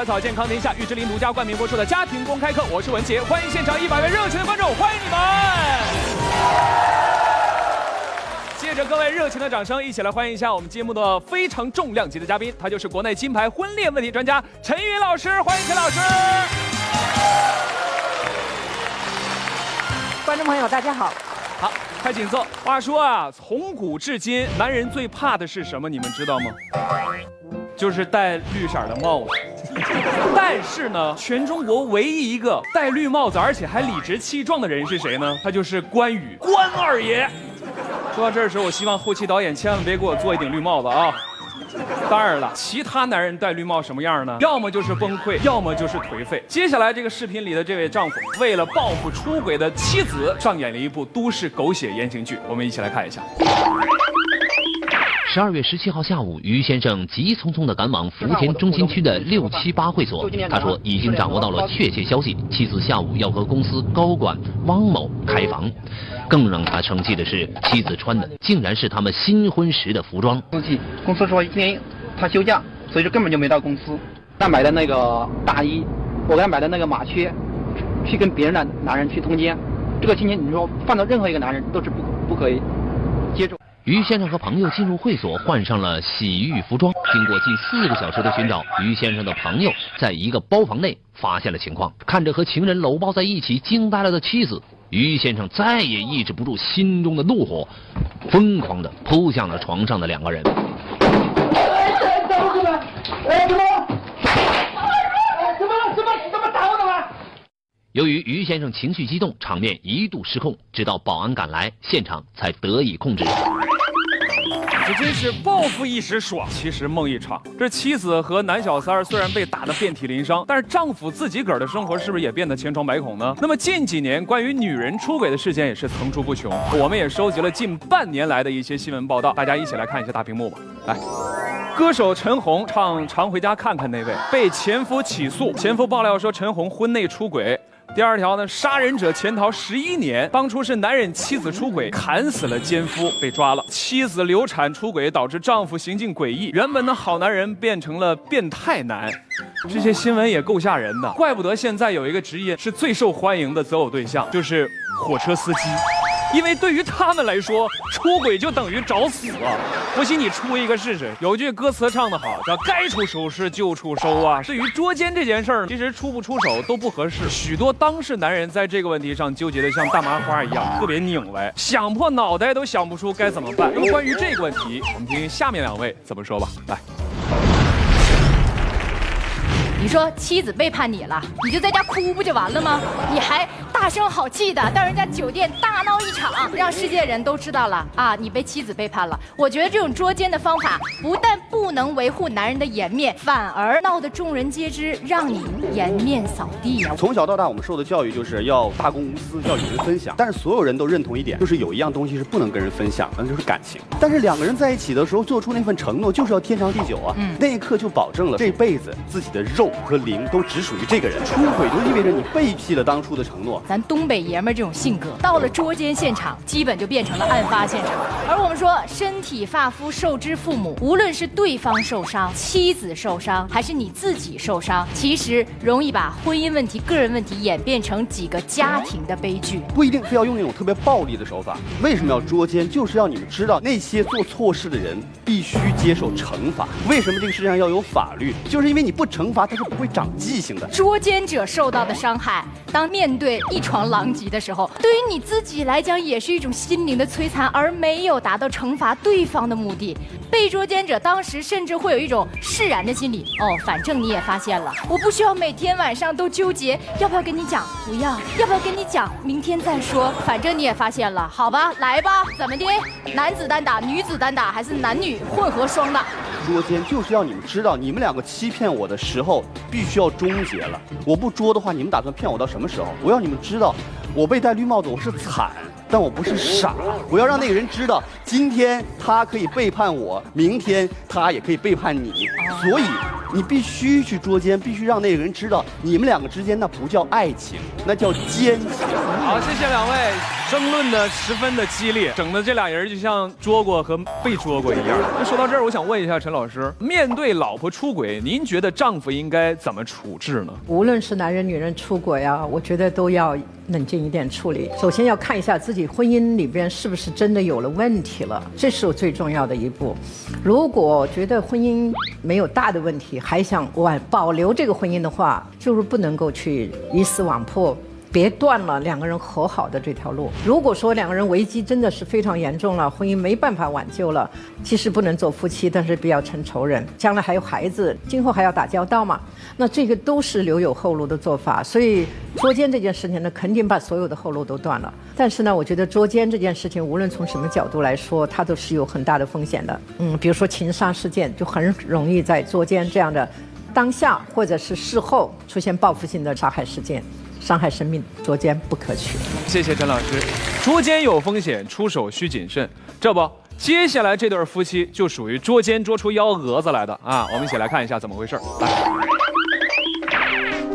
百草健康天下，玉芝林独家冠名播出的家庭公开课，我是文杰，欢迎现场一百位热情的观众，欢迎你们！借着各位热情的掌声，一起来欢迎一下我们节目的非常重量级的嘉宾，他就是国内金牌婚恋问题专家陈云老师，欢迎陈老师。观众朋友，大家好。好，快请坐。话说啊，从古至今，男人最怕的是什么？你们知道吗？就是戴绿色的帽子。但是呢，全中国唯一一个戴绿帽子而且还理直气壮的人是谁呢？他就是关羽，关二爷。说到这儿的时候，我希望后期导演千万别给我做一顶绿帽子啊！当然了，其他男人戴绿帽什么样呢？要么就是崩溃，要么就是颓废。接下来这个视频里的这位丈夫，为了报复出轨的妻子，上演了一部都市狗血言情剧。我们一起来看一下。十二月十七号下午，于先生急匆匆地赶往福田中心区的六七八会所。他说已经掌握到了确切消息，妻子下午要和公司高管汪某开房。更让他生气的是，妻子穿的竟然是他们新婚时的服装。司机公司说今天他休假，所以说根本就没到公司。他买的那个大衣，我给他买的那个马靴，去跟别人的男人去通奸，这个情节你说放到任何一个男人都是不不可以接受。于先生和朋友进入会所，换上了洗浴服装。经过近四个小时的寻找，于先生的朋友在一个包房内发现了情况。看着和情人搂抱在一起，惊呆了的妻子，于先生再也抑制不住心中的怒火，疯狂地扑向了床上的两个人。由于于先生情绪激动，场面一度失控，直到保安赶来，现场才得以控制。这真是报复一时爽，其实梦一场。这妻子和男小三儿虽然被打得遍体鳞伤，但是丈夫自己个儿的生活是不是也变得千疮百孔呢？那么近几年关于女人出轨的事件也是层出不穷，我们也收集了近半年来的一些新闻报道，大家一起来看一下大屏幕吧。来，歌手陈红唱《常回家看看》那位被前夫起诉，前夫爆料说陈红婚内出轨。第二条呢，杀人者潜逃十一年，当初是男人妻子出轨，砍死了奸夫，被抓了。妻子流产出轨，导致丈夫行径诡异，原本的好男人变成了变态男。这些新闻也够吓人的，怪不得现在有一个职业是最受欢迎的择偶对象，就是火车司机。因为对于他们来说，出轨就等于找死啊！不信你出一个试试。有句歌词唱得好，叫“该出手时就出手啊”。至于捉奸这件事儿，其实出不出手都不合适。许多当事男人在这个问题上纠结的像大麻花一样，特别拧歪，想破脑袋都想不出该怎么办。那么关于这个问题，我们听听下面两位怎么说吧。来，你说妻子背叛你了，你就在家哭不就完了吗？你还大声好气的到人家酒店大闹一场，让世界人都知道了啊！你被妻子背叛了。我觉得这种捉奸的方法不但不能维护男人的颜面，反而闹得众人皆知，让你颜面扫地呀！从小到大，我们受的教育就是要大公无私，要与人分享。但是所有人都认同一点，就是有一样东西是不能跟人分享的，那就是感情。但是两个人在一起的时候，做出那份承诺，就是要天长地久啊！那一刻就保证了这辈子自己的肉和灵都只属于这个人。出轨就意味着你背弃了当初的承诺。咱东北爷们儿这种性格，到了捉奸现场，基本就变成了案发现场。而我们说，身体发肤受之父母，无论是对方受伤、妻子受伤，还是你自己受伤，其实容易把婚姻问题、个人问题演变成几个家庭的悲剧。不一定非要用那种特别暴力的手法。为什么要捉奸？就是要你们知道，那些做错事的人必须接受惩罚。为什么这个世界上要有法律？就是因为你不惩罚，他是不会长记性的。捉奸者受到的伤害，当面对一床狼藉的时候，对于你自己来讲，也是一种心灵的摧残，而没有达到惩罚对方的目的。被捉奸者当时甚至会有一种释然的心理，哦，反正你也发现了，我不需要每天晚上都纠结要不要跟你讲，不要，要不要跟你讲，明天再说，反正你也发现了，好吧，来吧，怎么的？男子单打，女子单打，还是男女混合双打？捉奸就是要你们知道，你们两个欺骗我的时候必须要终结了。我不捉的话，你们打算骗我到什么时候？我要你们知道，我被戴绿帽子，我是惨，但我不是傻。我要让那个人知道，今天他可以背叛我，明天他也可以背叛你。所以你必须去捉奸，必须让那个人知道，你们两个之间那不叫爱情，那叫奸情。好，谢谢两位，争论的十分的激烈，整的这俩人就像捉过和被捉过一样。那说到这儿，我想问一下陈老师，面对老婆出轨，您觉得丈夫应该怎么处置呢？无论是男人女人出轨啊，我觉得都要冷静一点处理。首先要看一下自己婚姻里边是不是真的有了问题了，这是我最重要的一步。如果觉得婚姻没有大的问题，还想挽保留这个婚姻的话，就是不能够去鱼死网破。别断了两个人和好的这条路。如果说两个人危机真的是非常严重了，婚姻没办法挽救了，其实不能做夫妻，但是不要成仇人。将来还有孩子，今后还要打交道嘛？那这个都是留有后路的做法。所以捉奸这件事情呢，肯定把所有的后路都断了。但是呢，我觉得捉奸这件事情，无论从什么角度来说，它都是有很大的风险的。嗯，比如说情杀事件，就很容易在捉奸这样的当下或者是事后出现报复性的杀害事件。伤害生命，捉奸不可取。谢谢陈老师，捉奸有风险，出手需谨慎。这不，接下来这对夫妻就属于捉奸捉出幺蛾子来的啊！我们一起来看一下怎么回事。来，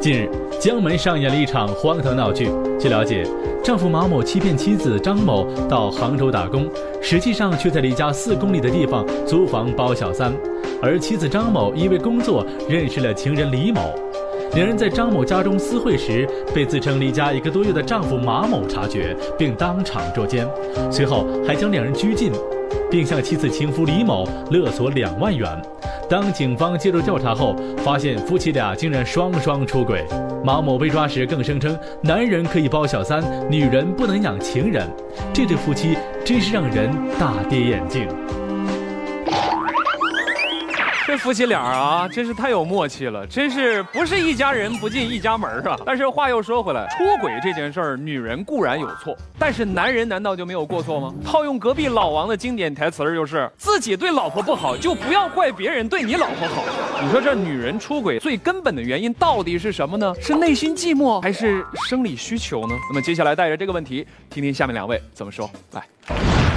近日，江门上演了一场荒唐闹剧。据了解，丈夫马某欺骗妻子张某到杭州打工，实际上却在离家四公里的地方租房包小三，而妻子张某因为工作认识了情人李某。两人在张某家中私会时，被自称离家一个多月的丈夫马某察觉，并当场捉奸，随后还将两人拘禁，并向妻子情夫李某勒索两万元。当警方介入调查后，发现夫妻俩竟然双双出轨。马某被抓时更声称，男人可以包小三，女人不能养情人。这对夫妻真是让人大跌眼镜。这夫妻俩啊，真是太有默契了，真是不是一家人不进一家门啊。但是话又说回来，出轨这件事儿，女人固然有错，但是男人难道就没有过错吗？套用隔壁老王的经典台词，就是自己对老婆不好，就不要怪别人对你老婆好。你说这女人出轨最根本的原因到底是什么呢？是内心寂寞，还是生理需求呢？那么接下来带着这个问题，听听下面两位怎么说。来。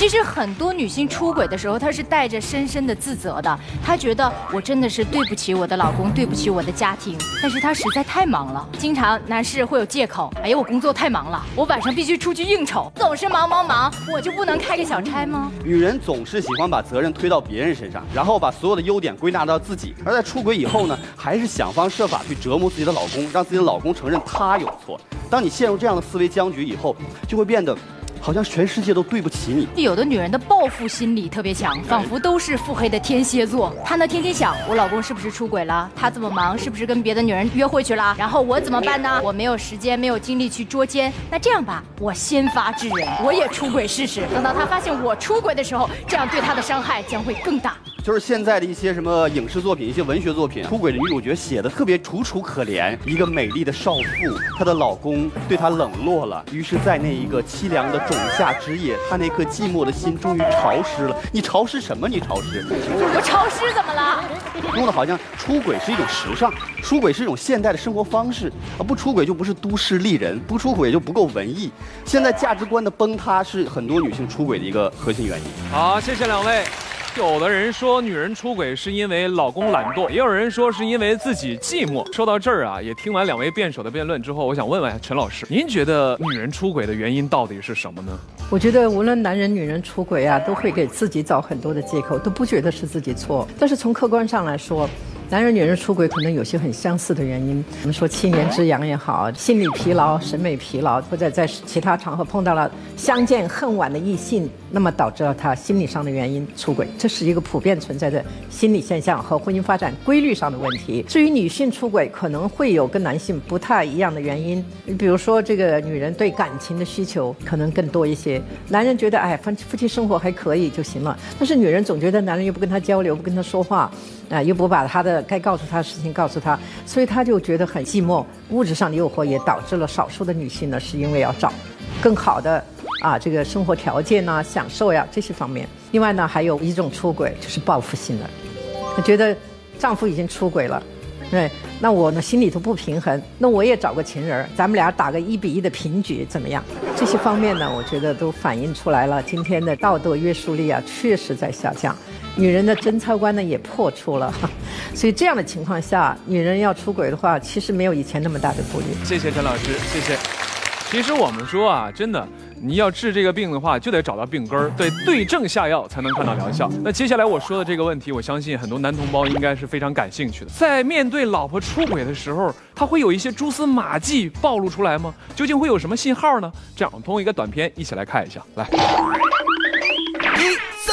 其实很多女性出轨的时候，她是带着深深的自责的。她觉得我真的是对不起我的老公，对不起我的家庭。但是她实在太忙了，经常男士会有借口。哎呀，我工作太忙了，我晚上必须出去应酬，总是忙忙忙，我就不能开个小差吗？女人总是喜欢把责任推到别人身上，然后把所有的优点归纳到自己。而在出轨以后呢，还是想方设法去折磨自己的老公，让自己的老公承认他有错。当你陷入这样的思维僵局以后，就会变得。好像全世界都对不起你。有的女人的报复心理特别强，仿佛都是腹黑的天蝎座。她呢天天想，我老公是不是出轨了？他这么忙，是不是跟别的女人约会去了？然后我怎么办呢？我没有时间，没有精力去捉奸。那这样吧，我先发制人，我也出轨试试。等到他发现我出轨的时候，这样对他的伤害将会更大。就是现在的一些什么影视作品、一些文学作品，出轨的女主角写的特别楚楚可怜。一个美丽的少妇，她的老公对她冷落了，于是，在那一个凄凉的仲夏之夜，她那颗寂寞的心终于潮湿了。你潮湿什么？你潮湿？我潮湿怎么了？弄得好像出轨是一种时尚，出轨是一种现代的生活方式啊！不出轨就不是都市丽人，不出轨就不够文艺。现在价值观的崩塌是很多女性出轨的一个核心原因。好，谢谢两位。有的人说女人出轨是因为老公懒惰，也有人说是因为自己寂寞。说到这儿啊，也听完两位辩手的辩论之后，我想问问陈老师，您觉得女人出轨的原因到底是什么呢？我觉得无论男人女人出轨啊，都会给自己找很多的借口，都不觉得是自己错。但是从客观上来说，男人女人出轨可能有些很相似的原因，我们说七年之痒也好，心理疲劳、审美疲劳，或者在其他场合碰到了相见恨晚的异性，那么导致了他心理上的原因。出轨，这是一个普遍存在的心理现象和婚姻发展规律上的问题。至于女性出轨，可能会有跟男性不太一样的原因，你比如说这个女人对感情的需求可能更多一些，男人觉得哎，夫夫妻生活还可以就行了，但是女人总觉得男人又不跟她交流，不跟她说话，啊，又不把她的该告诉他的事情告诉他，所以他就觉得很寂寞。物质上的诱惑也导致了少数的女性呢，是因为要找更好的啊这个生活条件呐、享受呀这些方面。另外呢，还有一种出轨就是报复性的，她觉得丈夫已经出轨了，对，那我呢心里头不平衡，那我也找个情人，咱们俩打个一比一的平局怎么样？这些方面呢，我觉得都反映出来了，今天的道德约束力啊确实在下降。女人的贞操观呢也破除了，所以这样的情况下，女人要出轨的话，其实没有以前那么大的顾虑。谢谢陈老师，谢谢。其实我们说啊，真的，你要治这个病的话，就得找到病根儿，对，对症下药才能看到疗效。那接下来我说的这个问题，我相信很多男同胞应该是非常感兴趣的。在面对老婆出轨的时候，他会有一些蛛丝马迹暴露出来吗？究竟会有什么信号呢？这样，我们通过一个短片一起来看一下，来。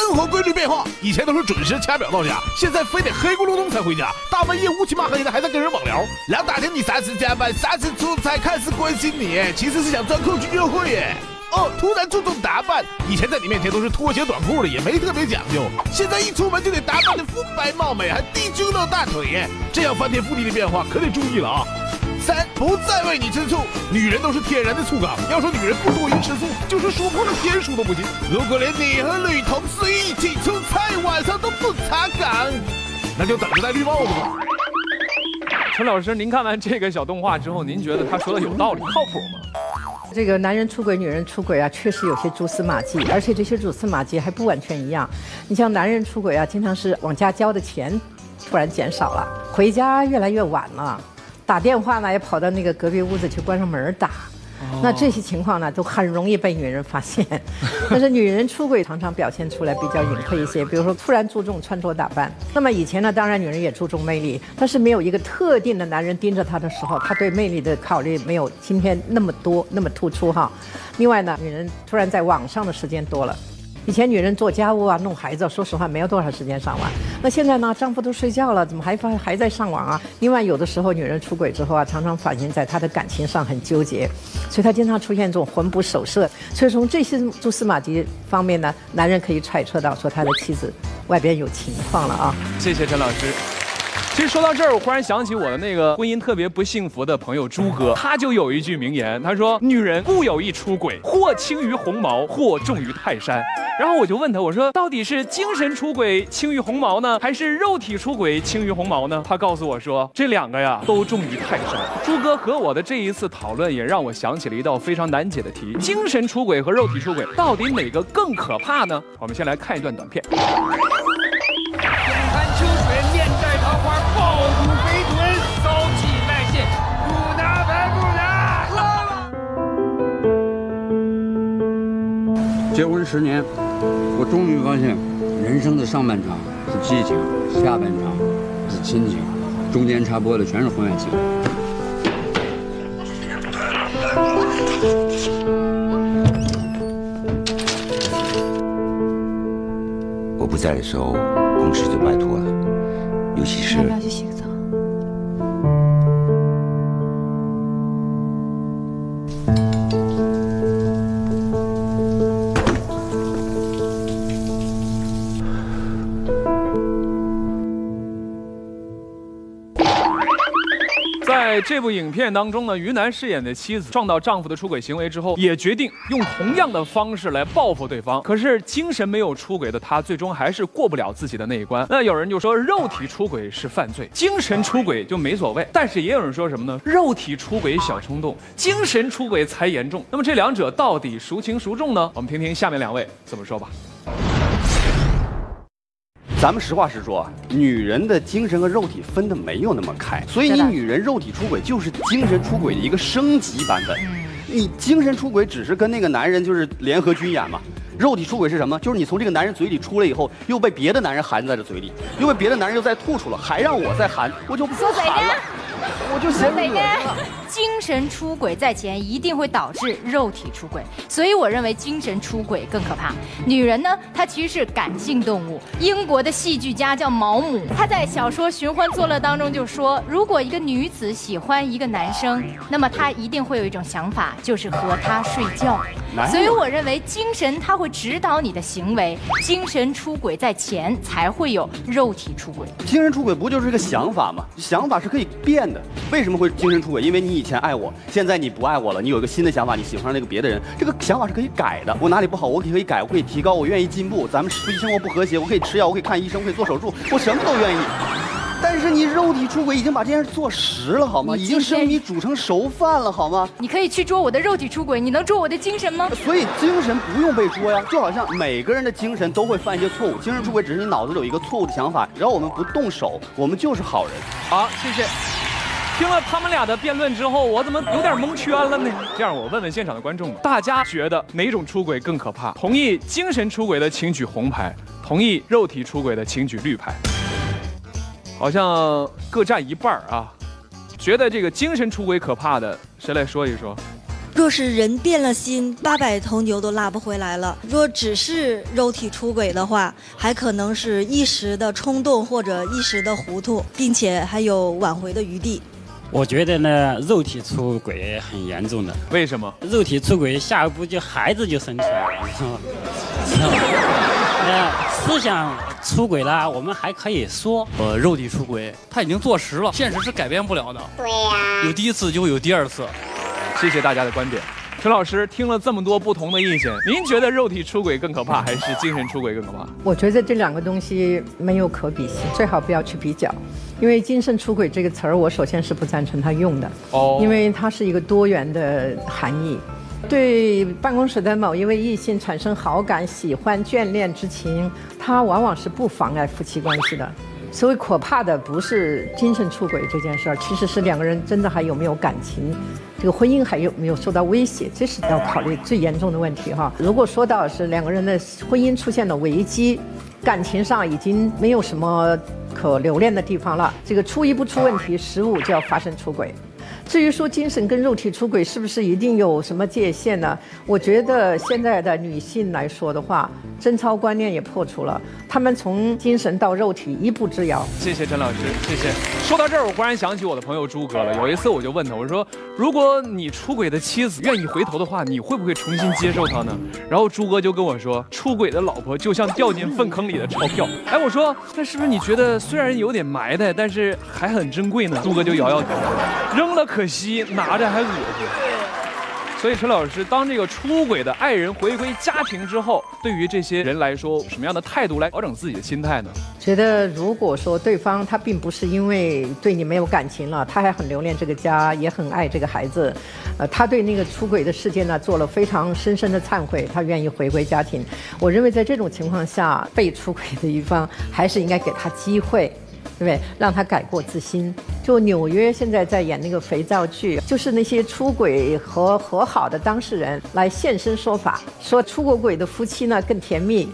一生活规律变化，以前都是准时掐表到家，现在非得黑咕隆咚才回家，大半夜乌漆嘛黑的还在跟人网聊。两打听你啥时加班，啥时出差，看似关心你，其实是想钻空去约会耶。哦，突然注重打扮，以前在你面前都是拖鞋短裤的，也没特别讲究，现在一出门就得打扮的肤白貌美，还低胸露大腿耶，这样翻天覆地的变化可得注意了啊。三不再为你吃醋，女人都是天然的醋缸。要说女人不多于吃醋，就是说破了天数都不行。如果连你和女同事一起出差，晚上都不查岗，那就等着戴绿帽子吧。陈老师，您看完这个小动画之后，您觉得他说的有道理、靠谱吗？这个男人出轨、女人出轨啊，确实有些蛛丝马迹，而且这些蛛丝马迹还不完全一样。你像男人出轨啊，经常是往家交的钱突然减少了，回家越来越晚了。打电话呢，也跑到那个隔壁屋子去关上门打，那这些情况呢，都很容易被女人发现。但是女人出轨常常表现出来比较隐晦一些，比如说突然注重穿着打扮。那么以前呢，当然女人也注重魅力，但是没有一个特定的男人盯着她的时候，她对魅力的考虑没有今天那么多那么突出哈。另外呢，女人突然在网上的时间多了。以前女人做家务啊、弄孩子，说实话没有多少时间上网。那现在呢，丈夫都睡觉了，怎么还发还在上网啊？另外，有的时候女人出轨之后啊，常常反映在她的感情上很纠结，所以她经常出现这种魂不守舍。所以从这些蛛丝马迹方面呢，男人可以揣测到说他的妻子外边有情况了啊。谢谢陈老师。其实说到这儿，我忽然想起我的那个婚姻特别不幸福的朋友朱哥，他就有一句名言，他说：“女人固有一出轨，或轻于鸿毛，或重于泰山。”然后我就问他，我说：“到底是精神出轨轻于鸿毛呢，还是肉体出轨轻于鸿毛呢？”他告诉我说：“这两个呀，都重于泰山。”朱哥和我的这一次讨论，也让我想起了一道非常难解的题：精神出轨和肉体出轨，到底哪个更可怕呢？我们先来看一段短片。十年，我终于发现，人生的上半场是激情，下半场是亲情，中间插播的全是婚外情。我不在的时候。公事就拜托了，尤其是。这部影片当中呢，于南饰演的妻子撞到丈夫的出轨行为之后，也决定用同样的方式来报复对方。可是精神没有出轨的她，最终还是过不了自己的那一关。那有人就说，肉体出轨是犯罪，精神出轨就没所谓。但是也有人说什么呢？肉体出轨小冲动，精神出轨才严重。那么这两者到底孰轻孰重呢？我们听听下面两位怎么说吧。咱们实话实说，女人的精神和肉体分的没有那么开，所以你女人肉体出轨就是精神出轨的一个升级版本。你精神出轨只是跟那个男人就是联合军演嘛，肉体出轨是什么？就是你从这个男人嘴里出来以后，又被别的男人含在了嘴里，又被别的男人又再吐出了，还让我再含，我就不含了，我就嫌恶心了。精神出轨在前，一定会导致肉体出轨，所以我认为精神出轨更可怕。女人呢，她其实是感性动物。英国的戏剧家叫毛姆，他在小说《寻欢作乐》当中就说，如果一个女子喜欢一个男生，那么她一定会有一种想法，就是和他睡觉。所以我认为精神它会指导你的行为，精神出轨在前，才会有肉体出轨。精神出轨不就是一个想法吗？想法是可以变的。为什么会精神出轨？因为你以前爱我，现在你不爱我了，你有一个新的想法，你喜欢上那个别的人，这个想法是可以改的。我哪里不好，我可以改，我可以提高，我愿意进步。咱们夫妻生活不和谐，我可以吃药，我可以看医生，我可以做手术，我什么都愿意。但是你肉体出轨已经把这件事做实了，好吗？已经生米煮成熟饭了，好吗？你可以去捉我的肉体出轨，你能捉我的精神吗？所以精神不用被捉呀，就好像每个人的精神都会犯一些错误，精神出轨只是你脑子里有一个错误的想法，然后我们不动手，我们就是好人。好，谢谢。听了他们俩的辩论之后，我怎么有点蒙圈了呢？这样，我问问现场的观众，大家觉得哪种出轨更可怕？同意精神出轨的请举红牌，同意肉体出轨的请举绿牌。好像各占一半啊。觉得这个精神出轨可怕的，谁来说一说？若是人变了心，八百头牛都拉不回来了。若只是肉体出轨的话，还可能是一时的冲动或者一时的糊涂，并且还有挽回的余地。我觉得呢，肉体出轨很严重的。为什么？肉体出轨，下一步就孩子就生出来了，思想出轨了，我们还可以说，呃，肉体出轨，他已经坐实了，现实是改变不了的。对呀。有第一次就会有第二次。谢谢大家的观点。陈老师听了这么多不同的意见，您觉得肉体出轨更可怕，还是精神出轨更可怕？我觉得这两个东西没有可比性，最好不要去比较。因为精神出轨这个词儿，我首先是不赞成他用的。哦。因为它是一个多元的含义，对办公室的某一位异性产生好感、喜欢、眷恋之情，它往往是不妨碍夫妻关系的。所谓可怕的不是精神出轨这件事儿，其实是两个人真的还有没有感情，这个婚姻还有没有受到威胁，这是要考虑最严重的问题哈。如果说到是两个人的婚姻出现了危机，感情上已经没有什么可留恋的地方了，这个初一不出问题，十五就要发生出轨。至于说精神跟肉体出轨是不是一定有什么界限呢？我觉得现在的女性来说的话，贞操观念也破除了，她们从精神到肉体一步之遥。谢谢陈老师，谢谢。说到这儿，我忽然想起我的朋友朱哥了。有一次我就问他，我说：“如果你出轨的妻子愿意回头的话，你会不会重新接受她呢？”然后朱哥就跟我说：“出轨的老婆就像掉进粪坑里的钞票。”哎，我说：“那是不是你觉得虽然有点埋汰，但是还很珍贵呢？”朱哥就摇摇头，扔了。可惜拿着还恶心，所以陈老师，当这个出轨的爱人回归家庭之后，对于这些人来说，什么样的态度来调整自己的心态呢？觉得如果说对方他并不是因为对你没有感情了，他还很留恋这个家，也很爱这个孩子，呃，他对那个出轨的事件呢做了非常深深的忏悔，他愿意回归家庭。我认为在这种情况下，被出轨的一方还是应该给他机会。对不对？让他改过自新。就纽约现在在演那个肥皂剧，就是那些出轨和和好的当事人来现身说法，说出过轨的夫妻呢更甜蜜。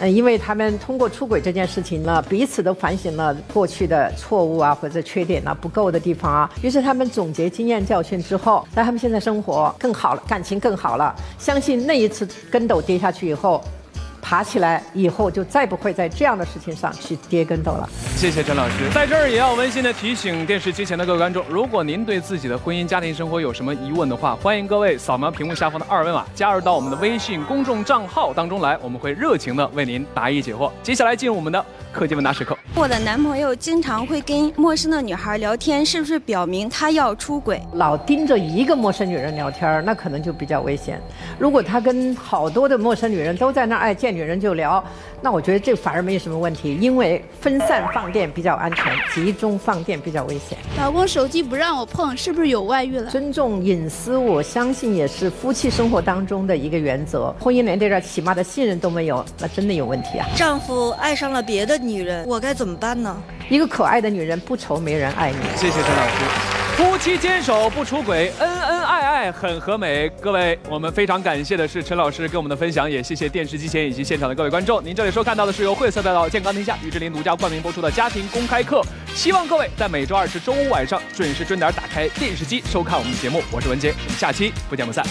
嗯，因为他们通过出轨这件事情呢，彼此都反省了过去的错误啊或者缺点啊不够的地方啊。于是他们总结经验教训之后，那他们现在生活更好了，感情更好了。相信那一次跟斗跌下去以后。爬起来以后，就再不会在这样的事情上去跌跟斗了。谢谢陈老师，在这儿也要温馨的提醒电视机前的各位观众，如果您对自己的婚姻家庭生活有什么疑问的话，欢迎各位扫描屏幕下方的二维码，加入到我们的微信公众账号当中来，我们会热情的为您答疑解惑。接下来进入我们的科技问答时刻。我的男朋友经常会跟陌生的女孩聊天，是不是表明他要出轨？老盯着一个陌生女人聊天，那可能就比较危险。如果他跟好多的陌生女人都在那儿爱见。女人就聊，那我觉得这反而没有什么问题，因为分散放电比较安全，集中放电比较危险。老公手机不让我碰，是不是有外遇了？尊重隐私，我相信也是夫妻生活当中的一个原则。婚姻连这点起码的信任都没有，那真的有问题啊！丈夫爱上了别的女人，我该怎么办呢？一个可爱的女人不愁没人爱你。谢谢陈老师。夫妻坚守不出轨，恩恩爱爱很和美。各位，我们非常感谢的是陈老师给我们的分享，也谢谢电视机前以及现场的各位观众。您这里收看到的是由惠色赛道健康天下于志林独家冠名播出的家庭公开课。希望各位在每周二至周五晚上准时准点打开电视机收看我们的节目。我是文杰，我们下期不见不散。